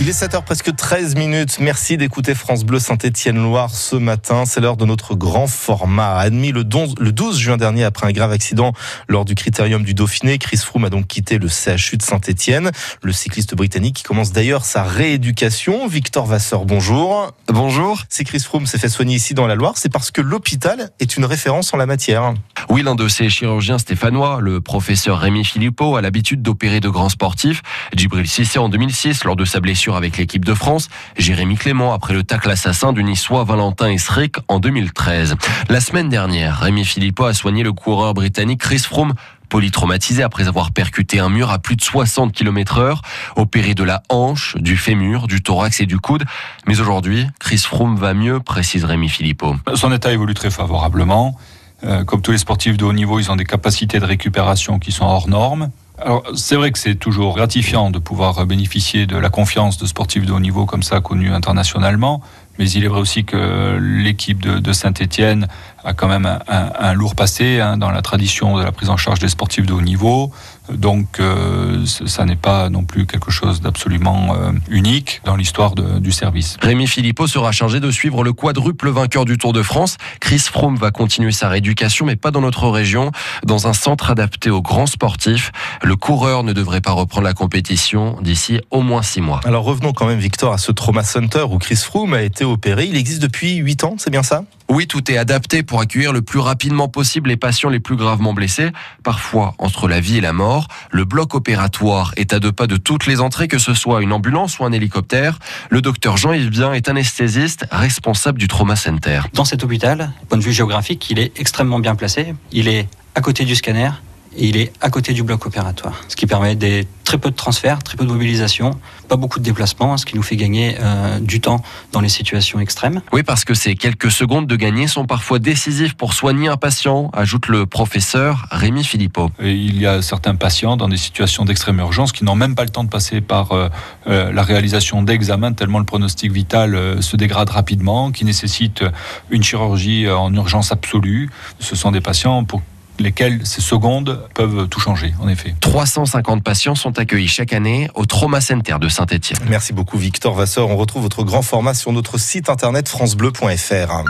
Il est 7h presque 13 minutes. Merci d'écouter France Bleu Saint-Étienne-Loire ce matin. C'est l'heure de notre grand format. Admis le 12 juin dernier après un grave accident lors du critérium du Dauphiné, Chris Froome a donc quitté le CHU de Saint-Étienne. Le cycliste britannique qui commence d'ailleurs sa rééducation. Victor Vasseur, bonjour. Bonjour. Si Chris Froome s'est fait soigner ici dans la Loire, c'est parce que l'hôpital est une référence en la matière. Oui, l'un de ses chirurgiens stéphanois, le professeur Rémi Philippot, a l'habitude d'opérer de grands sportifs. Djibril Cissé en 2006 lors de sa blessure avec l'équipe de France, Jérémy Clément après le tacle assassin du Niçois Valentin Esric en 2013. La semaine dernière, Rémi Philippot a soigné le coureur britannique Chris Froome polytraumatisé après avoir percuté un mur à plus de 60 km heure, opéré de la hanche, du fémur, du thorax et du coude. Mais aujourd'hui, Chris Froome va mieux, précise Rémi Philippot. Son état évolue très favorablement. Euh, comme tous les sportifs de haut niveau, ils ont des capacités de récupération qui sont hors normes. Alors, c'est vrai que c'est toujours gratifiant de pouvoir bénéficier de la confiance de sportifs de haut niveau comme ça, connus internationalement. Mais il est vrai aussi que l'équipe de, Saint-Etienne a quand même un, lourd passé hein, dans la tradition de la prise en charge des sportifs de haut niveau. Donc euh, ça n'est pas non plus quelque chose d'absolument euh, unique dans l'histoire du service. Rémi Philippot sera chargé de suivre le quadruple vainqueur du Tour de France. Chris Froome va continuer sa rééducation, mais pas dans notre région, dans un centre adapté aux grands sportifs. Le coureur ne devrait pas reprendre la compétition d'ici au moins six mois. Alors revenons quand même, Victor, à ce trauma center où Chris Froome a été opéré. Il existe depuis huit ans, c'est bien ça? Oui, tout est adapté pour accueillir le plus rapidement possible les patients les plus gravement blessés, parfois entre la vie et la mort. Le bloc opératoire est à deux pas de toutes les entrées, que ce soit une ambulance ou un hélicoptère. Le docteur Jean-Yves Bien est anesthésiste responsable du trauma center. Dans cet hôpital, point de vue géographique, il est extrêmement bien placé. Il est à côté du scanner, et il est à côté du bloc opératoire, ce qui permet des très peu de transferts, très peu de mobilisation, pas beaucoup de déplacements, ce qui nous fait gagner euh, du temps dans les situations extrêmes. Oui, parce que ces quelques secondes de gagner sont parfois décisives pour soigner un patient, ajoute le professeur Rémi Philippot. il y a certains patients dans des situations d'extrême urgence qui n'ont même pas le temps de passer par euh, euh, la réalisation d'examens tellement le pronostic vital se dégrade rapidement, qui nécessitent une chirurgie en urgence absolue. Ce sont des patients pour lesquels ces secondes peuvent tout changer, en effet. 350 patients sont accueillis chaque année au Trauma Center de Saint-Etienne. Merci beaucoup Victor Vasseur. On retrouve votre grand format sur notre site internet francebleu.fr.